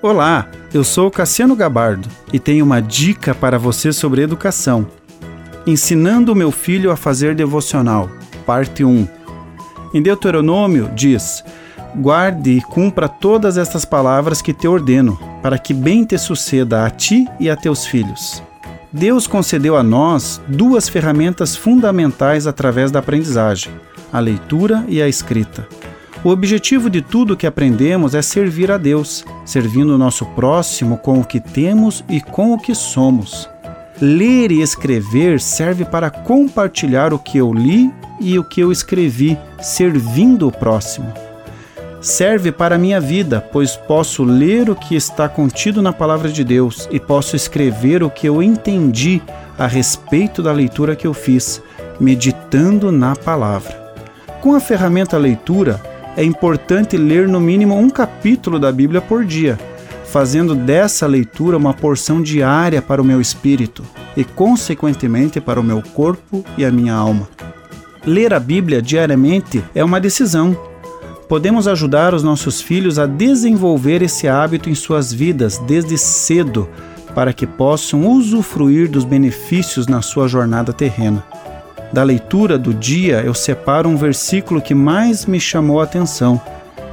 Olá, eu sou Cassiano Gabardo e tenho uma dica para você sobre educação. Ensinando meu filho a fazer devocional, parte 1. Em Deuteronômio diz: Guarde e cumpra todas estas palavras que te ordeno, para que bem te suceda a ti e a teus filhos. Deus concedeu a nós duas ferramentas fundamentais através da aprendizagem: a leitura e a escrita. O objetivo de tudo que aprendemos é servir a Deus, servindo o nosso próximo com o que temos e com o que somos. Ler e escrever serve para compartilhar o que eu li e o que eu escrevi, servindo o próximo. Serve para a minha vida, pois posso ler o que está contido na palavra de Deus e posso escrever o que eu entendi a respeito da leitura que eu fiz, meditando na palavra. Com a ferramenta leitura, é importante ler no mínimo um capítulo da Bíblia por dia, fazendo dessa leitura uma porção diária para o meu espírito e, consequentemente, para o meu corpo e a minha alma. Ler a Bíblia diariamente é uma decisão. Podemos ajudar os nossos filhos a desenvolver esse hábito em suas vidas desde cedo, para que possam usufruir dos benefícios na sua jornada terrena. Da leitura do dia, eu separo um versículo que mais me chamou a atenção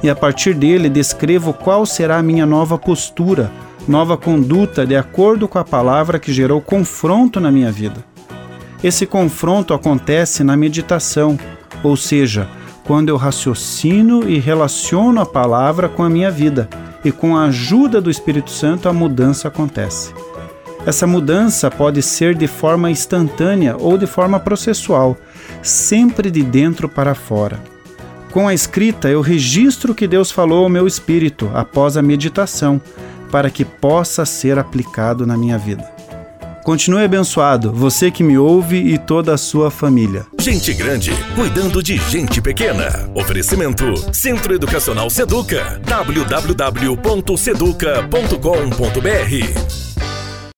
e, a partir dele, descrevo qual será a minha nova postura, nova conduta de acordo com a palavra que gerou confronto na minha vida. Esse confronto acontece na meditação, ou seja, quando eu raciocino e relaciono a palavra com a minha vida, e com a ajuda do Espírito Santo a mudança acontece. Essa mudança pode ser de forma instantânea ou de forma processual, sempre de dentro para fora. Com a escrita, eu registro o que Deus falou ao meu espírito após a meditação, para que possa ser aplicado na minha vida. Continue abençoado, você que me ouve e toda a sua família. Gente grande, cuidando de gente pequena. Oferecimento: Centro Educacional Seduca. www.seduca.com.br